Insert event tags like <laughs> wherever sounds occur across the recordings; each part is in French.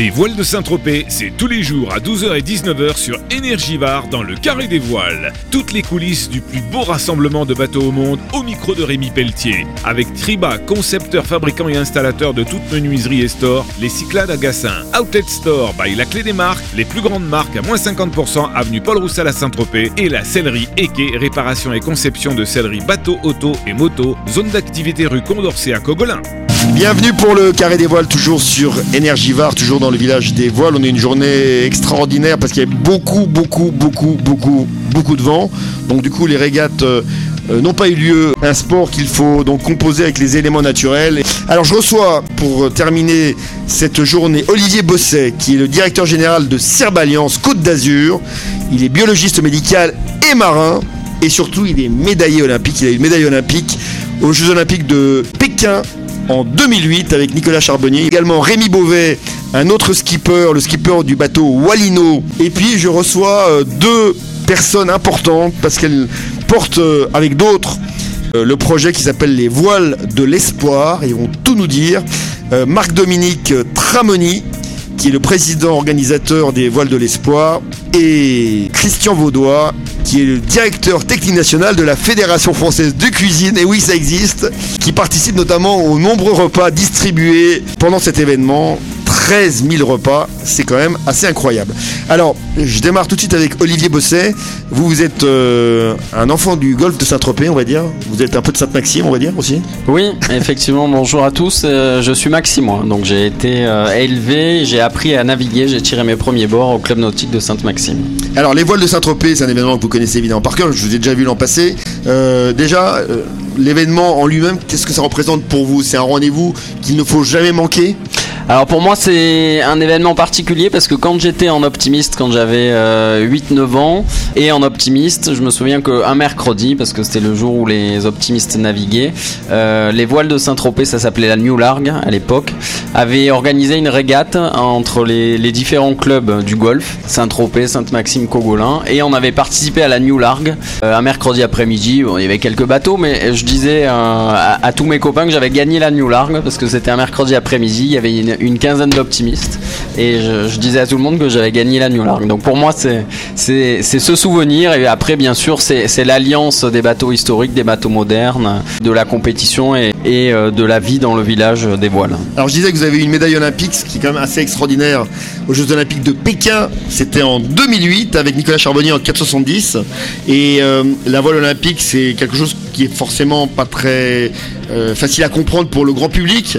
Les voiles de Saint-Tropez, c'est tous les jours à 12h et 19h sur Énergivare dans le Carré des Voiles. Toutes les coulisses du plus beau rassemblement de bateaux au monde au micro de Rémi Pelletier. Avec Triba, concepteur, fabricant et installateur de toutes menuiseries et stores, les Cyclades à Gassin, Outlet Store by La Clé des Marques, les plus grandes marques à moins 50% avenue Paul Roussel à Saint-Tropez et la sellerie Eke, réparation et conception de sellerie bateau, auto et moto, zone d'activité rue Condorcet à Cogolin. Bienvenue pour le Carré des Voiles, toujours sur Énergivare, toujours dans le village des Voiles. On a une journée extraordinaire parce qu'il y a beaucoup, beaucoup, beaucoup, beaucoup, beaucoup de vent. Donc du coup, les régates euh, euh, n'ont pas eu lieu. Un sport qu'il faut donc composer avec les éléments naturels. Alors je reçois pour terminer cette journée Olivier Bosset, qui est le directeur général de Alliance Côte d'Azur. Il est biologiste médical et marin. Et surtout, il est médaillé olympique. Il a eu une médaille olympique aux Jeux olympiques de Pékin en 2008 avec Nicolas Charbonnier. Également Rémi Beauvais, un autre skipper, le skipper du bateau Walino. Et puis je reçois euh, deux personnes importantes parce qu'elles portent euh, avec d'autres euh, le projet qui s'appelle les voiles de l'espoir. Ils vont tout nous dire. Marc-Dominique Tramoni, qui est le président organisateur des voiles de l'espoir, et Christian Vaudois, qui est le directeur technique national de la Fédération française de cuisine, et oui ça existe, qui participe notamment aux nombreux repas distribués pendant cet événement. 13 000 repas, c'est quand même assez incroyable. Alors, je démarre tout de suite avec Olivier Bosset. Vous, vous êtes euh, un enfant du golfe de Saint-Tropez, on va dire. Vous êtes un peu de Sainte-Maxime, on va dire aussi. Oui, effectivement, <laughs> bonjour à tous. Euh, je suis Maxime, moi. Donc, j'ai été euh, élevé, j'ai appris à naviguer, j'ai tiré mes premiers bords au club nautique de Sainte-Maxime. Alors, les voiles de Saint-Tropez, c'est un événement que vous connaissez évidemment par cœur. Je vous ai déjà vu l'an passé. déjà, l'événement en lui-même, qu'est-ce que ça représente pour vous? C'est un rendez-vous qu'il ne faut jamais manquer? Alors pour moi c'est un événement particulier parce que quand j'étais en optimiste, quand j'avais 8-9 euh, ans, et en optimiste, je me souviens qu'un mercredi, parce que c'était le jour où les optimistes naviguaient, euh, les voiles de Saint-Tropez, ça s'appelait la New Largue à l'époque, avaient organisé une régate entre les, différents clubs du golf, Saint-Tropez, Sainte-Maxime, Cogolin, et on avait participé à la New Largue euh, un mercredi après-midi. il y avait quelques bateaux, mais je disais à, à, tous mes copains que j'avais gagné la New Largue parce que c'était un mercredi après-midi, il y avait une, une quinzaine d'optimistes. Et je, disais à tout le monde que j'avais gagné la New Lark. Donc pour moi, c'est ce souvenir. Et après, bien sûr, c'est l'alliance des bateaux historiques, des bateaux modernes, de la compétition et, et euh, de la vie dans le village des voiles. Alors je disais que vous avez eu une médaille olympique, ce qui est quand même assez extraordinaire aux Jeux olympiques de Pékin. C'était en 2008 avec Nicolas Charbonnier en 470. Et euh, la voile olympique, c'est quelque chose qui est forcément pas très euh, facile à comprendre pour le grand public,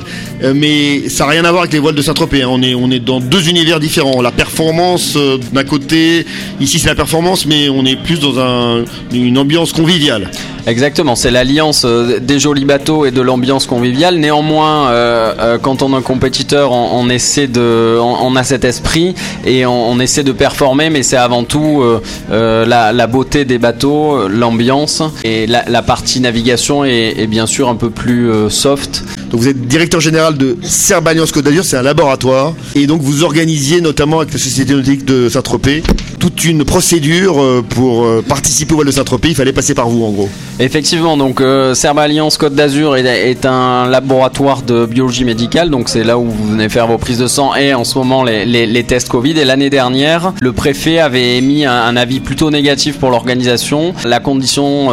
mais ça n'a rien à voir avec les voiles de Saint-Tropez. Hein. On, est, on est dans deux univers différents. La performance euh, d'un côté, ici c'est la performance, mais on est plus dans un, une ambiance conviviale. Exactement, c'est l'alliance des jolis bateaux et de l'ambiance conviviale. Néanmoins, quand on est un compétiteur, on, essaie de, on, a cet esprit et on, essaie de performer, mais c'est avant tout la, beauté des bateaux, l'ambiance et la, partie navigation est, bien sûr un peu plus euh, soft. Donc vous êtes directeur général de Alliance Côte d'Azur, c'est un laboratoire. Et donc vous organisiez notamment avec la Société nautique de Saint-Tropez toute une procédure euh, pour euh, participer au vol de Saint-Tropez. Il fallait passer par vous en gros. Effectivement, donc euh, Alliance Côte d'Azur est, un laboratoire de biologie médicale. Donc c'est là où vous venez faire vos prises de sang et en ce moment les, tests Covid. Et l'année dernière, le préfet avait émis un, avis plutôt négatif pour l'organisation. La condition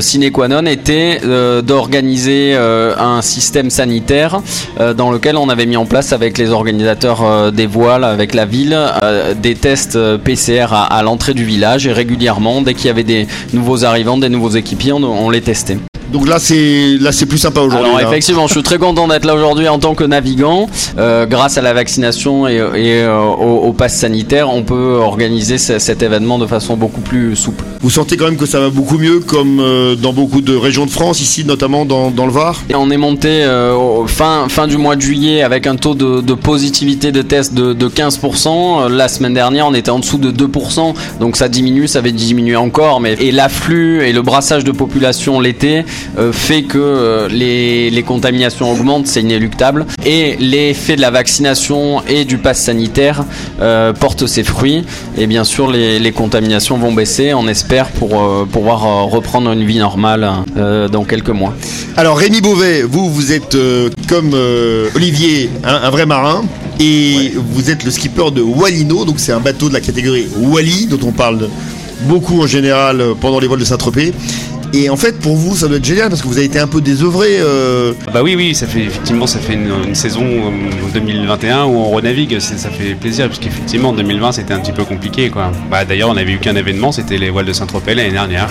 sine qua non était d'organiser un système sanitaire euh, dans lequel on avait mis en place avec les organisateurs euh, des voiles, avec la ville, euh, des tests PCR à, l'entrée du village et régulièrement, dès qu'il y avait des nouveaux arrivants, des nouveaux équipiers, on les testait. Donc là, c'est là, c'est plus sympa aujourd'hui. Alors effectivement, je suis très content d'être là aujourd'hui en tant que navigant. Euh, grâce à la vaccination et, euh, au, pass sanitaire, on peut organiser cet événement de façon beaucoup plus souple. Vous sentez quand même que ça va beaucoup mieux, comme euh, dans beaucoup de régions de France, ici notamment dans, le Var? On est monté fin fin du mois de juillet avec un taux de, positivité de test de, 15%. La semaine dernière, on était en dessous de 2%, donc ça diminue, ça va diminuer encore. Mais et l'afflux et le brassage de population l'été euh, fait que euh, les, contaminations augmentent, c'est inéluctable. Et l'effet de la vaccination et du pass sanitaire euh, portent ses fruits. Et bien sûr, les, contaminations vont baisser, on espère, pour pouvoir reprendre une vie normale dans quelques mois. Alors Rémi Beauvais, vous, vous êtes comme Olivier, un, vrai marin. et vous êtes le skipper de Wallino, donc c'est un bateau de la catégorie Wally dont on parle beaucoup en général pendant les vols de Saint-Tropez. Et en fait, pour vous, ça doit être génial parce que vous avez été un peu désœuvré. Euh... Bah oui, oui, ça fait effectivement, ça fait une, saison 2021 où on renavigue. Ça fait plaisir puisqu'effectivement, 2020, c'était un petit peu compliqué, quoi. Bah d'ailleurs, on n'avait eu qu'un événement, c'était les voiles de Saint-Tropez l'année dernière.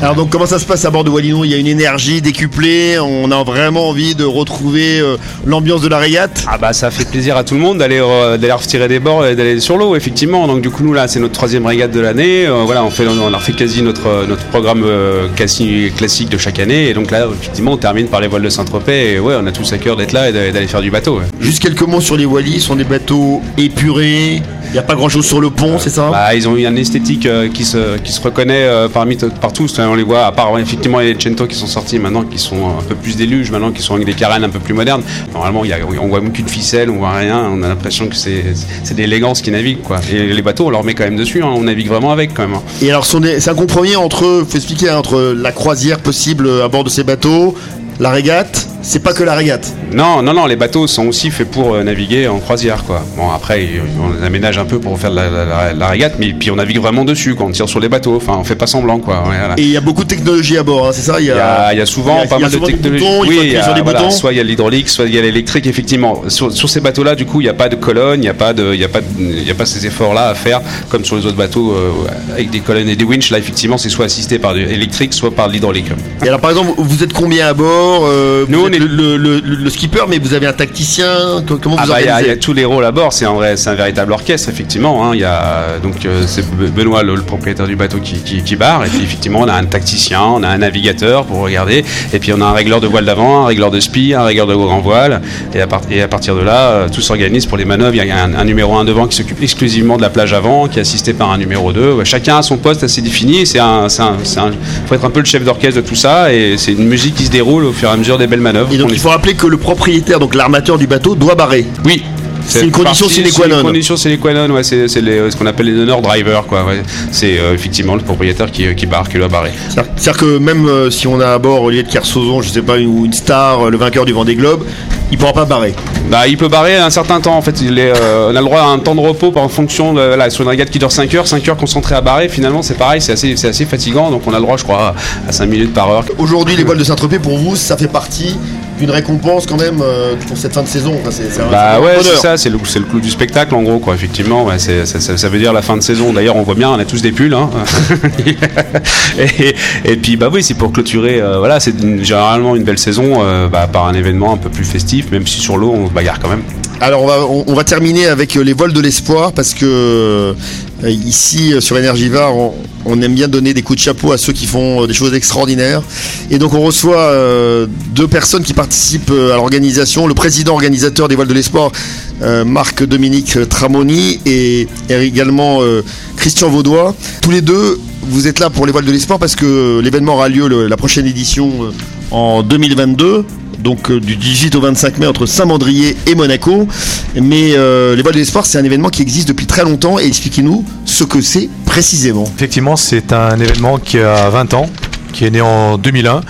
Alors donc, comment ça se passe à bord de Wallino Il y a une énergie décuplée. On a vraiment envie de retrouver euh, l'ambiance de la régate? Ah bah ça fait plaisir à tout le monde d'aller euh, d'aller retirer des bords et d'aller sur l'eau, effectivement. Donc du coup, nous là, c'est notre troisième régate de l'année. Euh, voilà, on fait, on a refait quasi notre notre programme quasi classique de chaque année. Et donc là, effectivement, on termine par les voiles de Saint-Tropez. Et ouais, on a tous à cœur d'être là et d'aller faire du bateau. Juste quelques mots sur les Wallis. Ce sont des bateaux épurés. Il n'y a pas grand chose sur le pont, c'est ça? bah, Ils ont eu une esthétique euh, qui, se, qui se reconnaît euh, parmi partout. On les voit, à part effectivement les Cento qui sont sortis maintenant, qui sont un peu plus déluge, maintenant qui sont avec des carènes un peu plus modernes. Normalement, y a, on voit qu'une ficelle, on voit rien. On a l'impression que c'est d'élégance qui navigue. Quoi. Et les bateaux, on leur met quand même dessus. Hein. on navigue vraiment avec quand même. Hein. Et alors, c'est un compromis entre, faut expliquer, hein, entre la croisière possible à bord de ces bateaux, la régate, c'est pas que la régate. Non, non, non, les bateaux sont aussi faits pour euh, naviguer en croisière, quoi. Bon, après, on aménage un peu pour faire la, régate, mais puis on navigue vraiment dessus quand on tire sur les bateaux. Enfin, on fait pas semblant, quoi. Et il y a beaucoup de technologie à bord, hein, c'est ça il y, a, il y, a, souvent pas mal de technologie. oui, soit il y a l'hydraulique, soit il y a l'électrique, effectivement. Sur, ces bateaux-là, du coup, il n'y a pas de colonne, il n'y a pas de, il y a pas, il y a pas ces efforts-là à faire comme sur les autres bateaux euh, avec des colonnes et des winches. Là, effectivement, c'est soit assisté par l'électrique, soit par l'hydraulique. Et alors, par exemple, vous êtes combien à bord euh, Nous, le, skipper, mais vous avez un tacticien. Comment vous ah bah, Il y, a tous les rôles à bord. C'est un vrai, c'est un véritable orchestre, effectivement. Hein. Il y a donc euh, c'est Benoît, le, propriétaire du bateau, qui, qui, barre. Et puis effectivement, on a un tacticien, on a un navigateur pour regarder. Et puis on a un régleur de voile d'avant, un régleur de spi, un régleur de grand voile. Et à, et à partir de là, euh, tout s'organise pour les manœuvres. Il y a un, numéro 1 devant qui s'occupe exclusivement de la plage avant, qui est assisté par un numéro 2. Chacun a son poste assez défini. C'est un, faut être un peu le chef d'orchestre de tout ça. Et c'est une musique qui se déroule au fur et à mesure des belles manœuvres. Et donc il faut rappeler que le propriétaire, donc l'armateur du bateau, doit barrer. Oui. C'est une condition sine qua non. C'est une condition sine qua non, ouais, c'est ce qu'on appelle les donneurs drivers, quoi. C'est euh, effectivement le propriétaire qui, qui barre, qui doit barrer. C'est-à-dire que même euh, si on a à bord Olivier de Kersozon, je sais pas, ou une star, le vainqueur du Vendée Globe, il pourra pas barrer. Bah, il peut barrer un certain temps en fait. Il est, euh, on a le droit à un temps de repos en fonction de la sur une régate qui dure 5 heures, 5 heures concentrées à barrer. Finalement, c'est pareil, c'est assez, assez fatigant. Donc, on a le droit, je crois, à 5 minutes par heure. Aujourd'hui, les voiles de Saint-Tropez, pour vous, ça fait partie d'une récompense quand même euh, pour cette fin de saison. bah ouais, c'est ça, c'est le, le clou du spectacle en gros, quoi. Effectivement, ouais, ça, ça, veut dire la fin de saison. D'ailleurs, on voit bien, on a tous des pulls. Hein. <laughs> et, et, puis, bah oui, c'est pour clôturer. Euh, voilà, c'est généralement une belle saison bah, par un événement un peu plus festif, même si sur l'eau, on se bagarre quand même. Alors on va, on, va terminer avec euh, les vols de l'espoir parce que euh, ici euh, sur Energivar on, on, aime bien donner des coups de chapeau à ceux qui font des choses extraordinaires. Et donc on reçoit deux personnes qui participent à l'organisation, le président organisateur des vols de l'espoir Marc Dominique Tramoni et, également Christian Vaudois. Tous les deux vous êtes là pour les vols de l'espoir parce que l'événement aura lieu la prochaine édition en 2022 donc euh, du 18 au 25 mai entre Saint-Mandrier et Monaco. Mais euh, les vols de l'espoir, c'est un événement qui existe depuis très longtemps et expliquez-nous ce que c'est précisément. Effectivement, c'est un événement qui a 20 ans qui est né en 2001.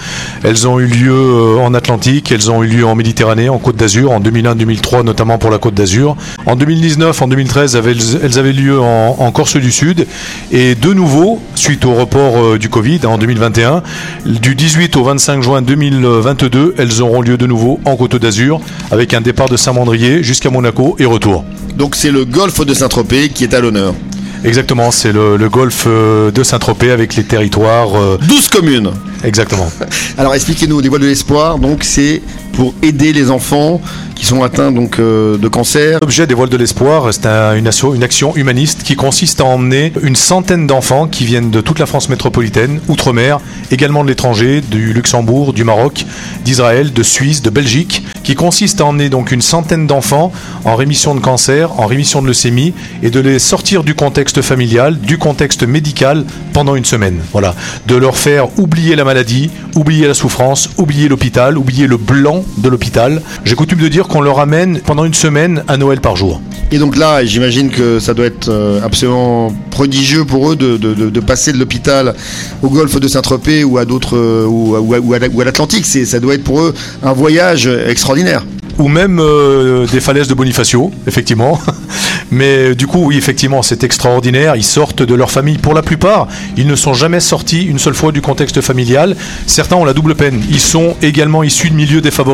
Elles ont eu lieu euh, en Atlantique, elles ont eu lieu en Méditerranée, en Côte d'Azur, en 2001-2003 notamment pour la Côte d'Azur. En 2019, en 2013, elles avaient lieu en, Corse du Sud. Et de nouveau, suite au report euh, du Covid en 2021, du 18 au 25 juin 2022, elles auront lieu de nouveau en Côte d'Azur avec un départ de Saint-Mandrier jusqu'à Monaco et retour. Donc c'est le golfe de Saint-Tropez qui est à l'honneur. Exactement, c'est le, golfe euh, de Saint-Tropez avec les territoires. 12 communes Exactement. <laughs> Alors expliquez-nous, les voiles de l'espoir, donc c'est pour aider les enfants qui sont atteints donc euh, de cancer. L'objet des voiles de l'espoir, c'est une, une, action humaniste qui consiste à emmener une centaine d'enfants qui viennent de toute la France métropolitaine, outre-mer, également de l'étranger, du Luxembourg, du Maroc, d'Israël, de Suisse, de Belgique, qui consiste à emmener donc une centaine d'enfants en rémission de cancer, en rémission de leucémie, et de les sortir du contexte familial, du contexte médical pendant une semaine. Voilà, de leur faire oublier la maladie, oublier la souffrance, oublier l'hôpital, oublier le blanc de l'hôpital. J'ai coutume de dire qu'on leur amène pendant une semaine un Noël par jour. Et donc là, j'imagine que ça doit être euh, absolument prodigieux pour eux de, de- de- de passer de l'hôpital au golfe de Saint-Tropez ou à d'autres euh, ou, à- ou à- ou à à l'Atlantique. C'est- Ça doit être pour eux un voyage extraordinaire. ou même euh, des falaises de Bonifacio, effectivement. <laughs> Mais du coup, oui, effectivement, c'est extraordinaire. Ils sortent de leur famille. Pour la plupart, ils ne sont jamais sortis une seule fois du contexte familial. Certains ont la double peine. Ils sont également issus de milieux défavorisés.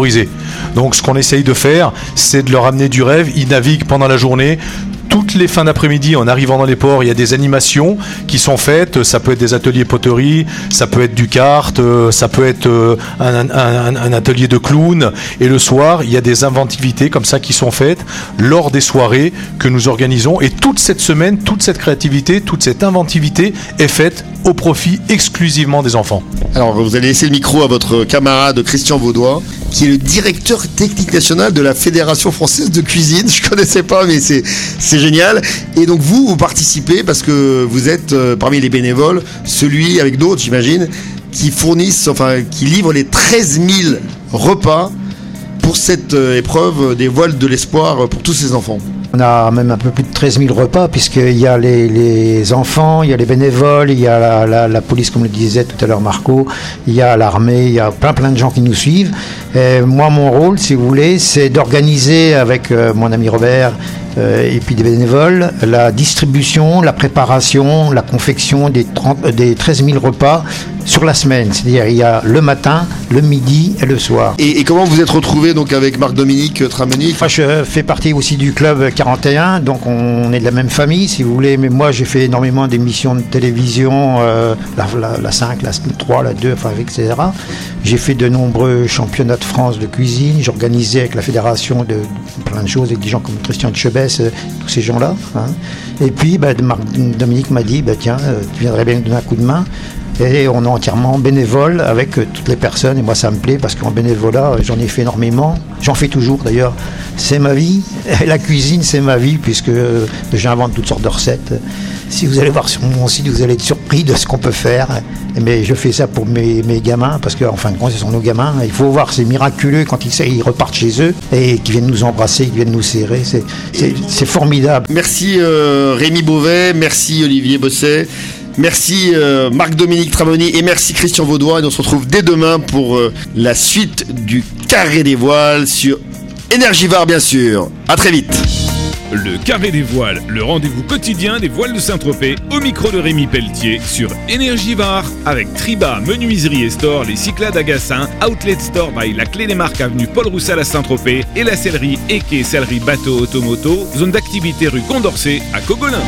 Donc, ce qu'on essaye de faire, c'est de leur amener du rêve. Ils naviguent pendant la journée. Toutes les fins d'après-midi, en arrivant dans les ports, il y a des animations qui sont faites. Ça peut être des ateliers poterie, ça peut être du kart, euh, ça peut être euh, un, un- un atelier de clown. Et le soir, il y a des inventivités comme ça qui sont faites lors des soirées que nous organisons. Et toute cette semaine, toute cette créativité, toute cette inventivité est faite au profit exclusivement des enfants. Alors, vous allez laisser le micro à votre camarade Christian Vaudois, qui est le directeur technique national de la Fédération française de cuisine. Je connaissais pas, mais c'est c'est génial. Et donc vous, vous participez parce que vous êtes euh, parmi les bénévoles, celui avec d'autres, j'imagine, qui fournissent, enfin, qui livrent les 13 000 repas pour cette euh, épreuve des voiles de l'espoir pour tous ces enfants. On a même un peu plus de 13 000 repas, puisqu'il y a les, enfants, il y a les bénévoles, il y a la, police, comme le disait tout à l'heure Marco, il y a l'armée, il y a plein plein de gens qui nous suivent. Moi, mon rôle, si vous voulez, c'est d'organiser avec euh, mon ami Robert euh, et puis des bénévoles la distribution, la préparation, la confection des, 30 euh, des 13 000 repas sur la semaine. C'est-à-dire, il y a le matin, le midi et le soir. Et, et comment vous êtes retrouvé donc avec Marc-Dominique Tramoni Moi, je fais partie aussi du club 41, donc on est de la même famille, si vous voulez. Mais moi, j'ai fait énormément d'émissions de télévision, euh, la, la- la 5, la 3, la 2, enfin, etc. J'ai fait de nombreux championnats de France de cuisine. J'ai organisé avec la fédération de, plein de choses, avec des gens comme Christian de Chebès, euh, tous ces gens-là. hein. Et puis, bah, Marc- Dominique m'a dit, bah, tiens, euh, tu viendrais bien nous donner un coup de main. Et on est entièrement bénévole avec euh, toutes les personnes. Et moi, ça me plaît parce qu'en bénévolat, euh, j'en ai fait énormément. J'en fais toujours d'ailleurs. C'est ma vie. <laughs> La cuisine, c'est ma vie puisque euh, j'invente toutes sortes de recettes. Si vous allez voir sur mon site, vous allez être surpris de ce qu'on peut faire. Mais je fais ça pour mes, gamins parce qu'en fin de compte, ce sont nos gamins. Il faut voir, c'est miraculeux quand ils, repartent chez eux et qu'ils viennent nous embrasser, qu'ils viennent nous serrer. C'est- formidable. Merci Rémi Beauvais, merci Olivier Bosset, merci euh, Marc-Dominique Tramoni et merci Christian Vaudois. Et on se retrouve dès demain pour euh, la suite du Carré des Voiles sur Énergivore bien sûr. À très vite. Le Carré des Voiles, le rendez-vous quotidien des voiles de Saint-Tropez, au micro de Rémi Pelletier sur Énergivare avec Triba, Menuiserie et Store, les Cyclades à Outlet Store by la Clé des Marques avenue Paul Roussel à Saint-Tropez et la sellerie Eke Sellerie Bateau Automoto, zone d'activité rue Condorcet à Cogolin.